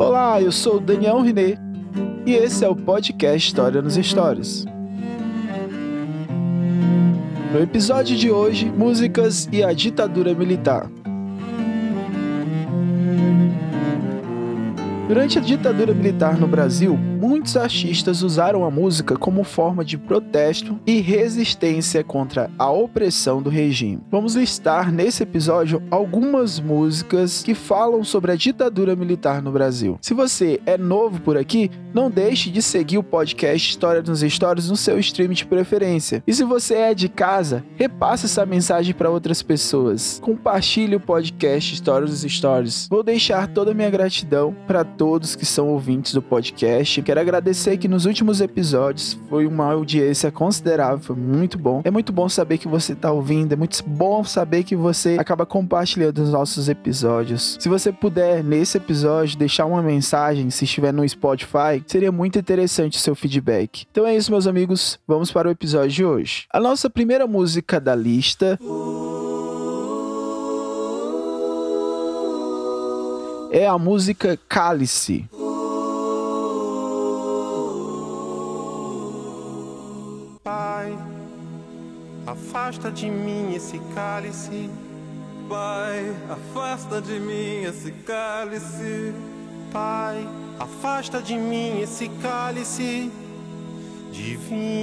Olá, eu sou o Daniel Riné e esse é o podcast História nos Stories. No episódio de hoje, músicas e a ditadura militar. Durante a ditadura militar no Brasil, muitos artistas usaram a música como forma de protesto e resistência contra a opressão do regime. Vamos listar nesse episódio algumas músicas que falam sobre a ditadura militar no Brasil. Se você é novo por aqui, não deixe de seguir o podcast História nos Stories no seu stream de preferência. E se você é de casa, repasse essa mensagem para outras pessoas. Compartilhe o podcast História nos Stories. Vou deixar toda a minha gratidão para todos que são ouvintes do podcast. Quero agradecer que nos últimos episódios foi uma audiência considerável, foi muito bom. É muito bom saber que você está ouvindo, é muito bom saber que você acaba compartilhando os nossos episódios. Se você puder, nesse episódio, deixar uma mensagem, se estiver no Spotify, seria muito interessante o seu feedback. Então é isso, meus amigos, vamos para o episódio de hoje. A nossa primeira música da lista. é a música Cálice. Afasta de mim esse cálice. Pai, afasta de mim esse cálice. Pai, afasta de mim esse cálice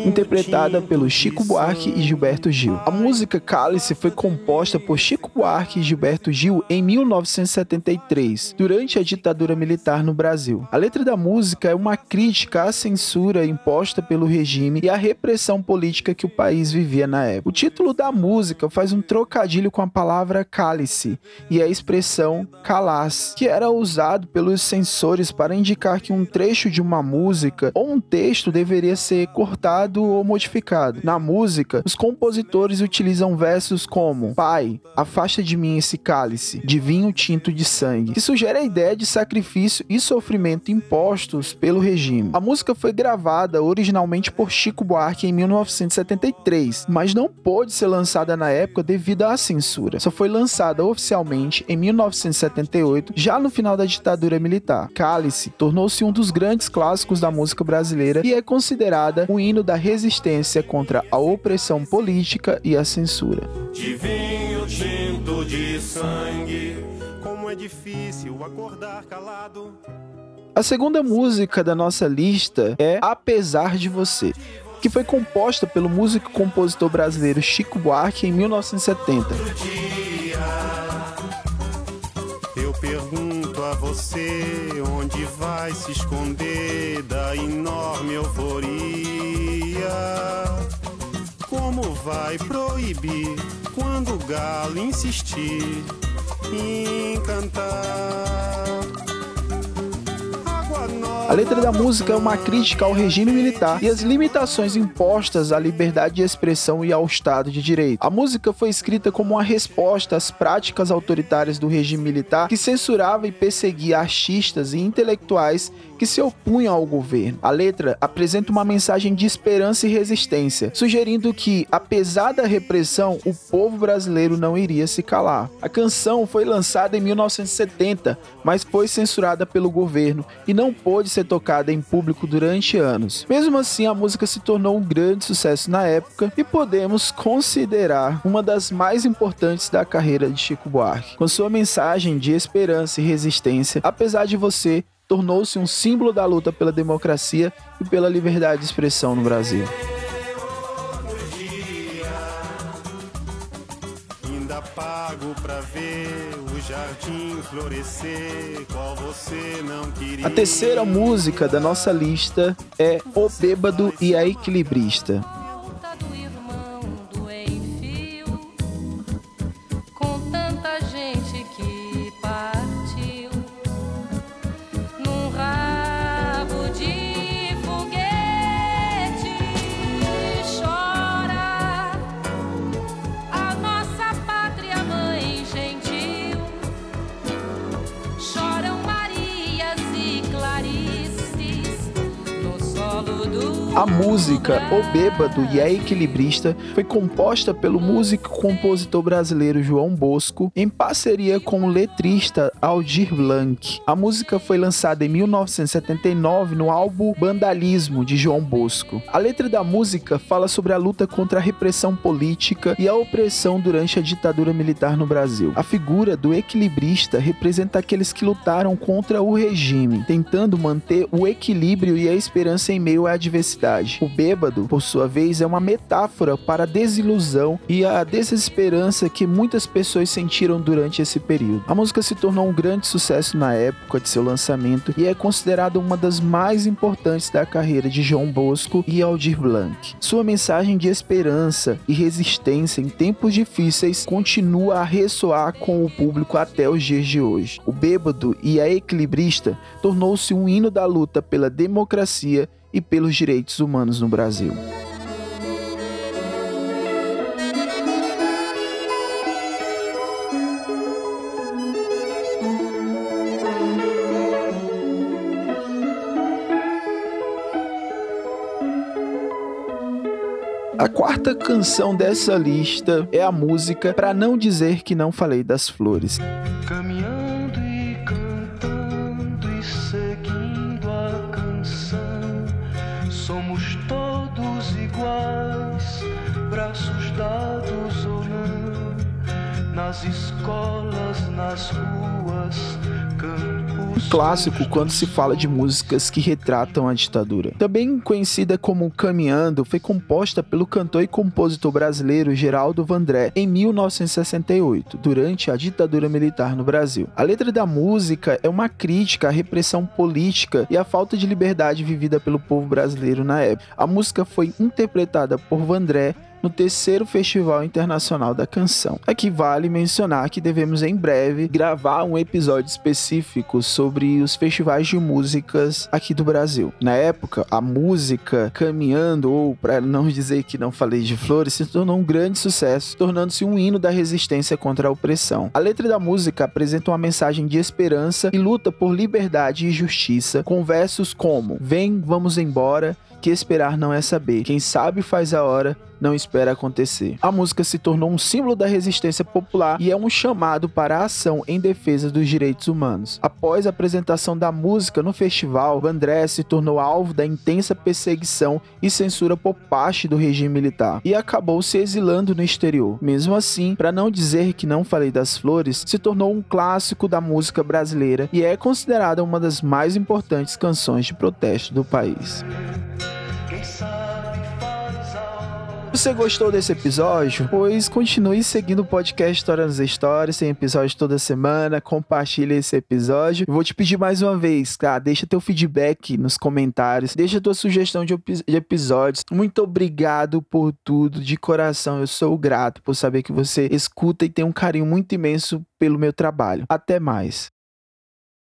interpretada pelo Chico Buarque e Gilberto Gil. A música Cálice foi composta por Chico Buarque e Gilberto Gil em 1973, durante a ditadura militar no Brasil. A letra da música é uma crítica à censura imposta pelo regime e à repressão política que o país vivia na época. O título da música faz um trocadilho com a palavra cálice e a expressão calás, que era usado pelos censores para indicar que um trecho de uma música ou um texto deveria ser cortado ou modificado. Na música, os compositores utilizam versos como Pai, afasta de mim esse cálice de vinho tinto de sangue, que sugere a ideia de sacrifício e sofrimento impostos pelo regime. A música foi gravada originalmente por Chico Buarque em 1973, mas não pôde ser lançada na época devido à censura. Só foi lançada oficialmente em 1978, já no final da ditadura militar. Cálice tornou-se um dos grandes clássicos da música brasileira e é considerado o hino da resistência contra a opressão política e a censura. De vinho tinto de sangue, como é difícil acordar calado. A segunda música da nossa lista é Apesar de Você, que foi composta pelo músico e compositor brasileiro Chico Buarque em 1970. Você onde vai se esconder da enorme euforia. Como vai proibir quando o galo insistir em cantar? A letra da música é uma crítica ao regime militar e às limitações impostas à liberdade de expressão e ao Estado de Direito. A música foi escrita como uma resposta às práticas autoritárias do regime militar que censurava e perseguia artistas e intelectuais que se opunham ao governo. A letra apresenta uma mensagem de esperança e resistência, sugerindo que, apesar da repressão, o povo brasileiro não iria se calar. A canção foi lançada em 1970, mas foi censurada pelo governo e não pôde ser tocada em público durante anos. Mesmo assim, a música se tornou um grande sucesso na época e podemos considerar uma das mais importantes da carreira de Chico Buarque. Com sua mensagem de esperança e resistência, apesar de você, tornou-se um símbolo da luta pela democracia e pela liberdade de expressão no Brasil. A terceira música da nossa lista é O Bêbado e a Equilibrista. A música O Bêbado e a Equilibrista foi composta pelo músico e compositor brasileiro João Bosco em parceria com o letrista Aldir Blanc. A música foi lançada em 1979 no álbum Vandalismo de João Bosco. A letra da música fala sobre a luta contra a repressão política e a opressão durante a ditadura militar no Brasil. A figura do equilibrista representa aqueles que lutaram contra o regime, tentando manter o equilíbrio e a esperança em meio à adversidade. O bêbado, por sua vez, é uma metáfora para a desilusão e a desesperança que muitas pessoas sentiram durante esse período. A música se tornou um grande sucesso na época de seu lançamento e é considerada uma das mais importantes da carreira de João Bosco e Aldir Blanc. Sua mensagem de esperança e resistência em tempos difíceis continua a ressoar com o público até os dias de hoje. O Bêbado e a Equilibrista tornou-se um hino da luta pela democracia e pelos direitos humanos no Brasil. A quarta canção dessa lista é a música Pra Não Dizer Que Não Falei das Flores. Nas escolas, nas ruas, clássico quando se fala de músicas que retratam a ditadura. Também conhecida como Caminhando, foi composta pelo cantor e compositor brasileiro Geraldo Vandré em 1968, durante a ditadura militar no Brasil. A letra da música é uma crítica à repressão política e à falta de liberdade vivida pelo povo brasileiro na época. A música foi interpretada por Vandré no terceiro Festival Internacional da Canção. Aqui vale mencionar que devemos em breve gravar um episódio específico sobre os festivais de músicas aqui do Brasil. Na época, a música caminhando, ou para não dizer que não falei de flores, se tornou um grande sucesso, tornando-se um hino da resistência contra a opressão. A letra da música apresenta uma mensagem de esperança e luta por liberdade e justiça, com versos como: Vem, vamos embora, que esperar não é saber. Quem sabe faz a hora, não espera acontecer. A música se tornou um símbolo da resistência popular e é um chamado para a ação em defesa dos direitos humanos. Após a apresentação da música no festival, Vandré se tornou alvo da intensa perseguição e censura por parte do regime militar e acabou se exilando no exterior. Mesmo assim, para não dizer que não falei das flores, se tornou um clássico da música brasileira e é considerada uma das mais importantes canções de protesto do país. Você gostou desse episódio? Pois continue seguindo o podcast História nas Histórias, tem episódio toda semana, compartilhe esse episódio. vou te pedir mais uma vez, tá? Deixa teu feedback nos comentários, deixa tua sugestão de, de episódios. Muito obrigado por tudo, de coração. Eu sou grato por saber que você escuta e tem um carinho muito imenso pelo meu trabalho. Até mais.